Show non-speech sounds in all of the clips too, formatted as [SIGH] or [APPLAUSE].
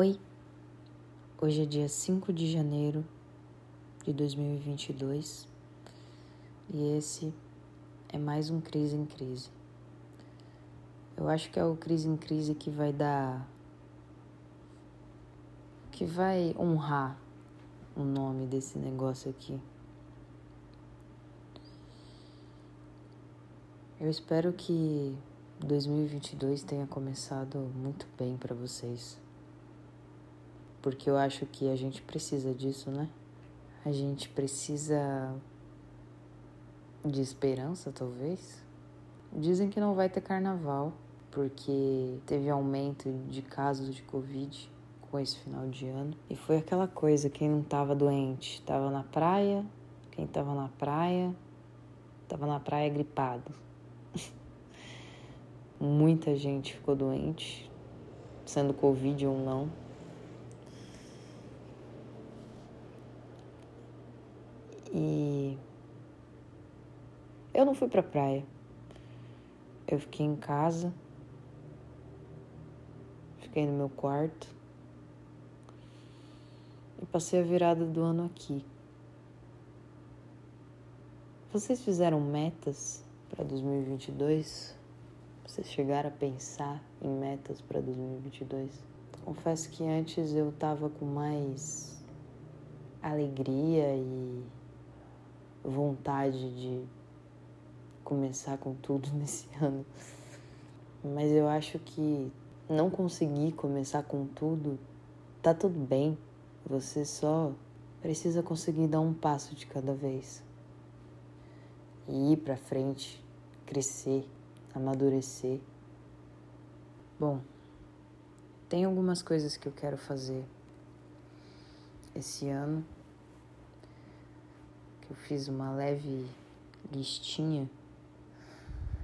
Oi, hoje é dia 5 de janeiro de 2022 e esse é mais um Crise em Crise. Eu acho que é o Crise em Crise que vai dar. que vai honrar o nome desse negócio aqui. Eu espero que 2022 tenha começado muito bem para vocês. Porque eu acho que a gente precisa disso, né? A gente precisa de esperança, talvez. Dizem que não vai ter carnaval porque teve aumento de casos de Covid com esse final de ano. E foi aquela coisa: quem não tava doente tava na praia, quem tava na praia tava na praia gripado. [LAUGHS] Muita gente ficou doente, sendo Covid ou não. E eu não fui pra praia. Eu fiquei em casa. Fiquei no meu quarto. E passei a virada do ano aqui. Vocês fizeram metas para 2022? Vocês chegaram a pensar em metas para 2022? Confesso que antes eu tava com mais alegria e vontade de começar com tudo [LAUGHS] nesse ano. Mas eu acho que não conseguir começar com tudo tá tudo bem. Você só precisa conseguir dar um passo de cada vez. E ir para frente, crescer amadurecer. Bom, tem algumas coisas que eu quero fazer esse ano. Que eu fiz uma leve listinha.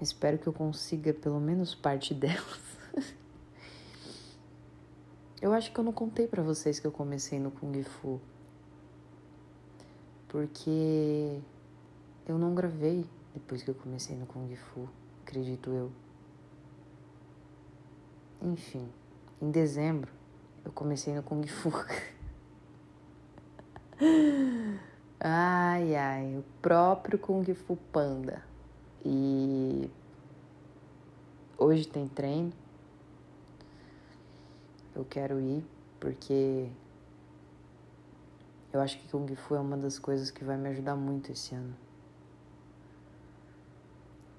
Espero que eu consiga pelo menos parte delas. [LAUGHS] eu acho que eu não contei para vocês que eu comecei no Kung Fu. Porque eu não gravei depois que eu comecei no Kung Fu acredito eu. Enfim, em dezembro eu comecei no Kung Fu. [LAUGHS] ai, ai, o próprio Kung Fu Panda. E hoje tem treino. Eu quero ir porque eu acho que Kung Fu é uma das coisas que vai me ajudar muito esse ano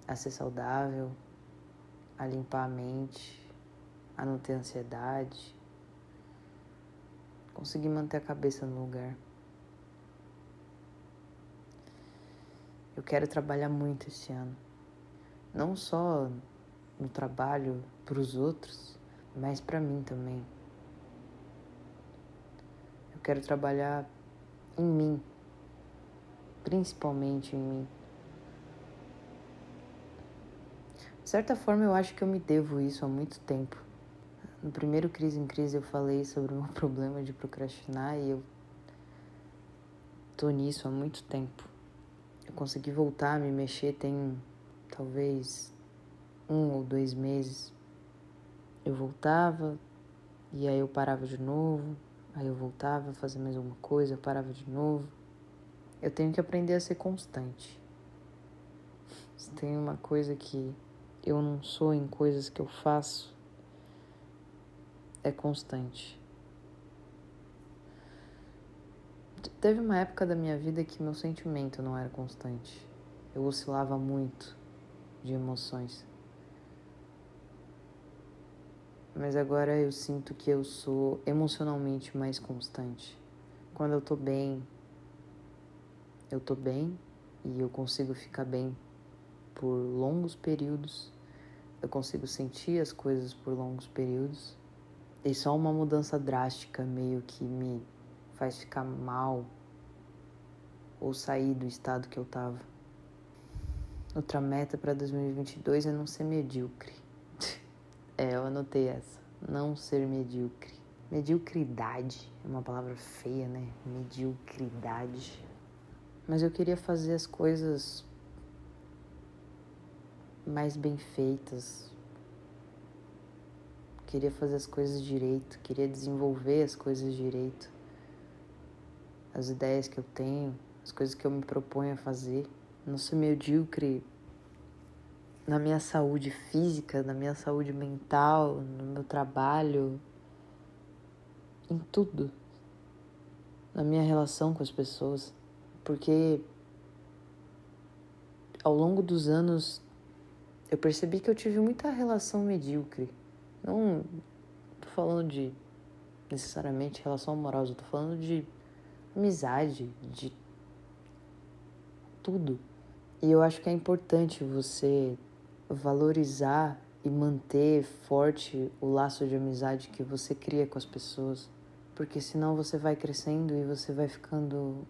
a ser saudável, a limpar a mente, a não ter ansiedade, conseguir manter a cabeça no lugar. Eu quero trabalhar muito esse ano, não só no trabalho para os outros, mas para mim também. Eu quero trabalhar em mim, principalmente em mim. De certa forma, eu acho que eu me devo isso há muito tempo. No primeiro Crise em Crise eu falei sobre o meu [LAUGHS] problema de procrastinar e eu tô nisso há muito tempo. Consegui voltar a me mexer tem talvez um ou dois meses. Eu voltava e aí eu parava de novo, aí eu voltava a fazer mais alguma coisa, eu parava de novo. Eu tenho que aprender a ser constante. Se tem uma coisa que eu não sou em coisas que eu faço é constante. Teve uma época da minha vida que meu sentimento não era constante. Eu oscilava muito de emoções. Mas agora eu sinto que eu sou emocionalmente mais constante. Quando eu tô bem, eu tô bem e eu consigo ficar bem por longos períodos, eu consigo sentir as coisas por longos períodos. E só uma mudança drástica meio que me faz ficar mal ou sair do estado que eu tava. Outra meta para 2022 é não ser medíocre. [LAUGHS] é, eu anotei essa. Não ser medíocre. Mediocridade é uma palavra feia, né? Mediocridade. Mas eu queria fazer as coisas mais bem feitas. queria fazer as coisas direito, queria desenvolver as coisas direito. As ideias que eu tenho, as coisas que eu me proponho a fazer. Não ser medíocre na minha saúde física, na minha saúde mental, no meu trabalho, em tudo. Na minha relação com as pessoas. Porque ao longo dos anos eu percebi que eu tive muita relação medíocre. Não tô falando de necessariamente relação amorosa, tô falando de amizade, de tudo. E eu acho que é importante você valorizar e manter forte o laço de amizade que você cria com as pessoas, porque senão você vai crescendo e você vai ficando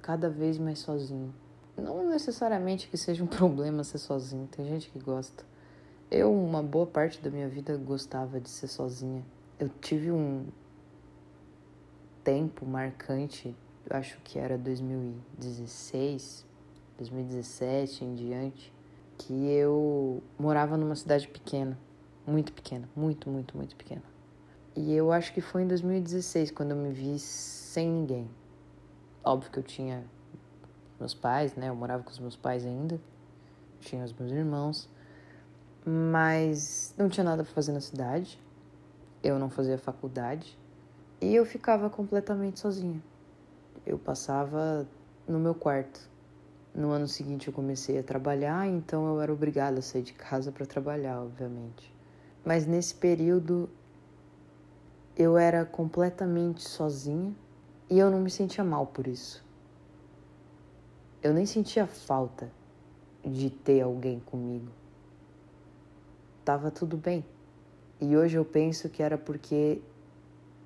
cada vez mais sozinho. Não necessariamente que seja um [LAUGHS] problema ser sozinho, tem gente que gosta. Eu, uma boa parte da minha vida, gostava de ser sozinha. Eu tive um tempo marcante, acho que era 2016, 2017 em diante, que eu morava numa cidade pequena, muito pequena, muito, muito, muito pequena. E eu acho que foi em 2016 quando eu me vi sem ninguém. Óbvio que eu tinha meus pais, né? Eu morava com os meus pais ainda, tinha os meus irmãos, mas não tinha nada para fazer na cidade. Eu não fazia faculdade e eu ficava completamente sozinha. Eu passava no meu quarto. No ano seguinte eu comecei a trabalhar, então eu era obrigada a sair de casa para trabalhar, obviamente. Mas nesse período eu era completamente sozinha e eu não me sentia mal por isso eu nem sentia falta de ter alguém comigo. Tava tudo bem. E hoje eu penso que era porque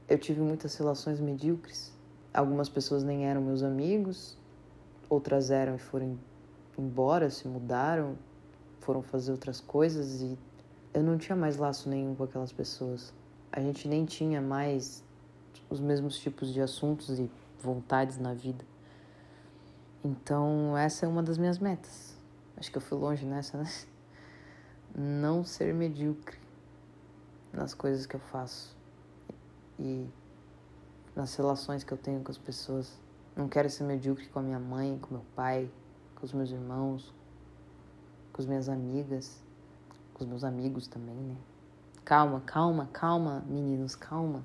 eu tive muitas relações medíocres. Algumas pessoas nem eram meus amigos, outras eram e foram embora, se mudaram, foram fazer outras coisas e eu não tinha mais laço nenhum com aquelas pessoas. A gente nem tinha mais os mesmos tipos de assuntos e vontades na vida. Então, essa é uma das minhas metas. Acho que eu fui longe nessa, né? Não ser medíocre nas coisas que eu faço e nas relações que eu tenho com as pessoas. Não quero ser medíocre com a minha mãe, com meu pai, com os meus irmãos, com as minhas amigas, com os meus amigos também, né? Calma, calma, calma, meninos, calma.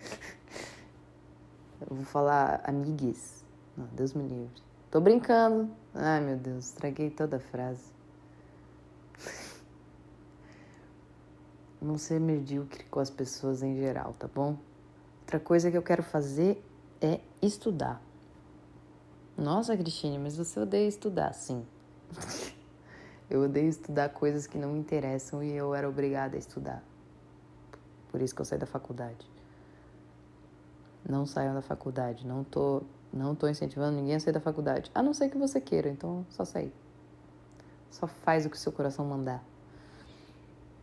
[LAUGHS] Eu vou falar amigues não, Deus me livre. Tô brincando. Ai, meu Deus, estraguei toda a frase. Não ser medíocre com as pessoas em geral, tá bom? Outra coisa que eu quero fazer é estudar. Nossa, Cristine, mas você odeia estudar, sim. [LAUGHS] eu odeio estudar coisas que não me interessam e eu era obrigada a estudar. Por isso que eu saí da faculdade. Não saiam da faculdade, não tô não estou incentivando ninguém a sair da faculdade. A não ser que você queira, então só sair. Só faz o que seu coração mandar.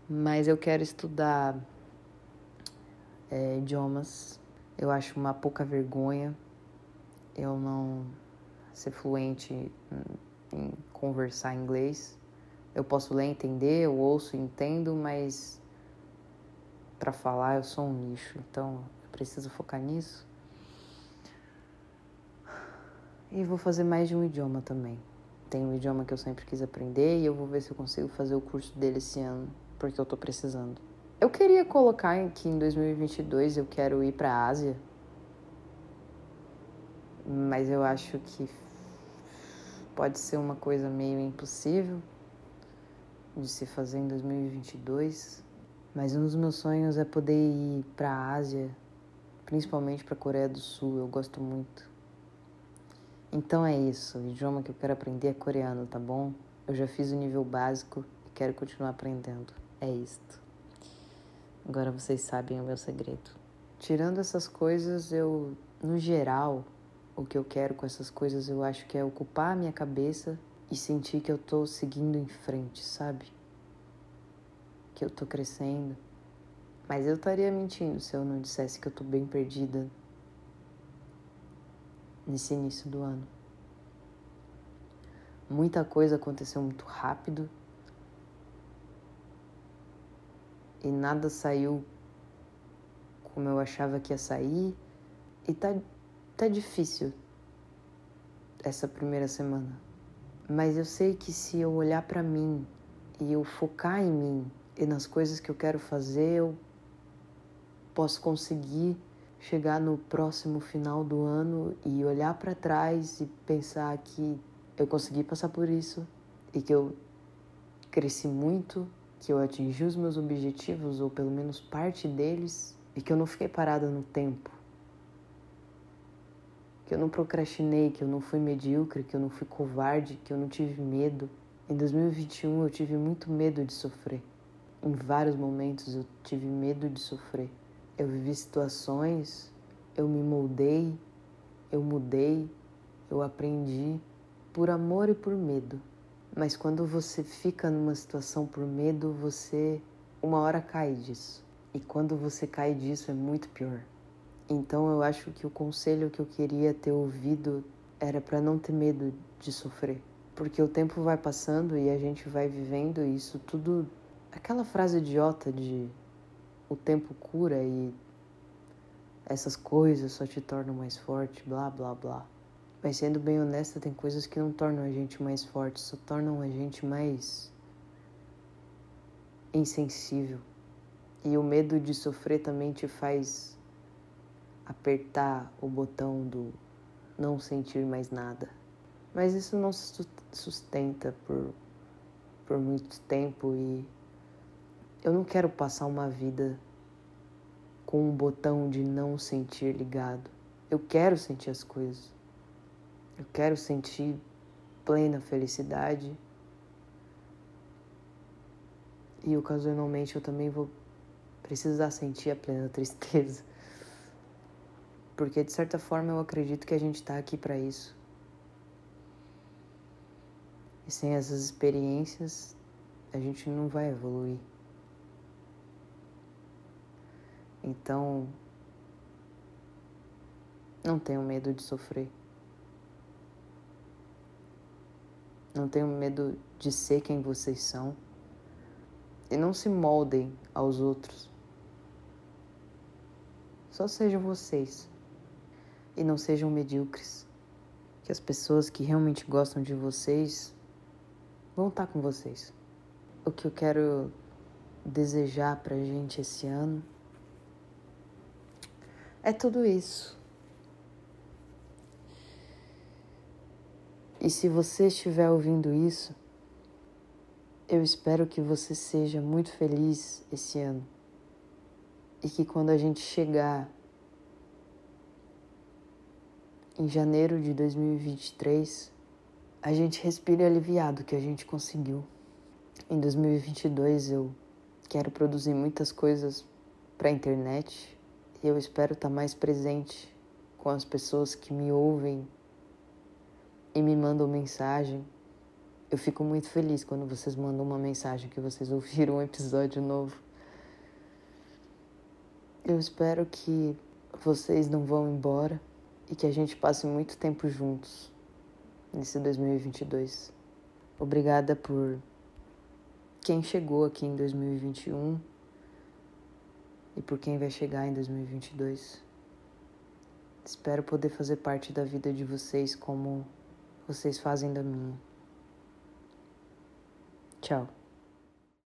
Mas eu quero estudar é, idiomas. Eu acho uma pouca vergonha eu não ser fluente em, conversar inglês. Eu posso ler, entender, eu ouço, entendo, mas para falar eu sou um lixo. Então eu preciso focar nisso. E vou fazer mais de um idioma também. Tem um idioma que eu sempre quis aprender e eu vou ver se eu consigo fazer o curso dele esse ano, porque eu tô precisando. Eu queria colocar que em 2022 eu quero ir para a Ásia, mas eu acho que pode ser uma coisa meio impossível de se fazer em 2022. Mas um dos meus sonhos é poder ir para a Ásia, principalmente para Coreia do Sul. Eu gosto muito. Então é isso, o idioma que eu quero aprender é coreano, tá bom? Eu já fiz o nível básico e quero continuar aprendendo. É isto. Agora vocês sabem o meu segredo. Tirando essas coisas, eu, no geral, o que eu quero com essas coisas, eu acho que é ocupar a minha cabeça e sentir que eu tô seguindo em frente, sabe? Que eu tô crescendo. Mas eu estaria mentindo se eu não dissesse que eu tô bem perdida nesse início do ano. Muita coisa aconteceu muito rápido. E nada saiu como eu achava que ia sair. E tá, tá difícil essa primeira semana. Mas eu sei que se eu olhar para mim e eu focar em mim e nas coisas que eu quero fazer, eu posso conseguir chegar no próximo final do ano e olhar para trás e pensar que eu consegui passar por isso e que eu cresci muito, que eu atingi os meus objetivos ou pelo menos parte deles e que eu não fiquei parada no tempo. Que eu não procrastinei, que eu não fui medíocre, que eu não fui covarde, que eu não tive medo. Em 2021 eu tive muito medo de sofrer. Em vários momentos eu tive medo de sofrer. Eu vivi situações, eu me moldei, eu mudei, eu aprendi por amor e por medo. Mas quando você fica numa situação por medo, você uma hora cai disso. E quando você cai disso é muito pior. Então eu acho que o conselho que eu queria ter ouvido era para não ter medo de sofrer. Porque o tempo vai passando e a gente vai vivendo isso tudo. Aquela frase idiota de o tempo cura e essas coisas só te tornam mais forte, blá blá blá. Mas sendo bem honesta, tem coisas que não tornam a gente mais forte, só tornam a gente mais insensível. E o medo de sofrer também te faz apertar o botão do não sentir mais nada. Mas isso não se sustenta por, por muito tempo e eu não quero passar uma vida com um botão de não sentir ligado. Eu quero sentir as coisas. Eu quero sentir plena felicidade. E ocasionalmente eu também vou precisar sentir a plena [LAUGHS] tristeza. Porque de certa forma eu acredito que a gente está aqui para isso. E sem essas experiências, a gente não vai evoluir. Então, não tenham medo de sofrer. Não tenham medo de ser quem vocês são. E não se moldem aos outros. Só sejam vocês. E não sejam medíocres. Que as pessoas que realmente gostam de vocês vão estar com vocês. O que eu quero desejar pra gente esse ano é tudo isso. E se você estiver ouvindo isso, eu espero que você seja muito feliz esse ano e que quando a gente chegar em janeiro de 2023, a gente respire aliviado que a gente conseguiu. Em 2022 eu quero produzir muitas coisas para a internet e eu espero estar tá mais presente com as pessoas que me ouvem e me mandam mensagem. Eu fico muito feliz quando vocês mandam uma mensagem que vocês ouviram um episódio novo. Eu espero que vocês não vão embora e que a gente passe muito tempo juntos nesse 2022. Obrigada por quem chegou aqui em 2021 e por quem vai chegar em 2022. Espero poder fazer parte da vida de vocês como vocês fazem da minha. Tchau.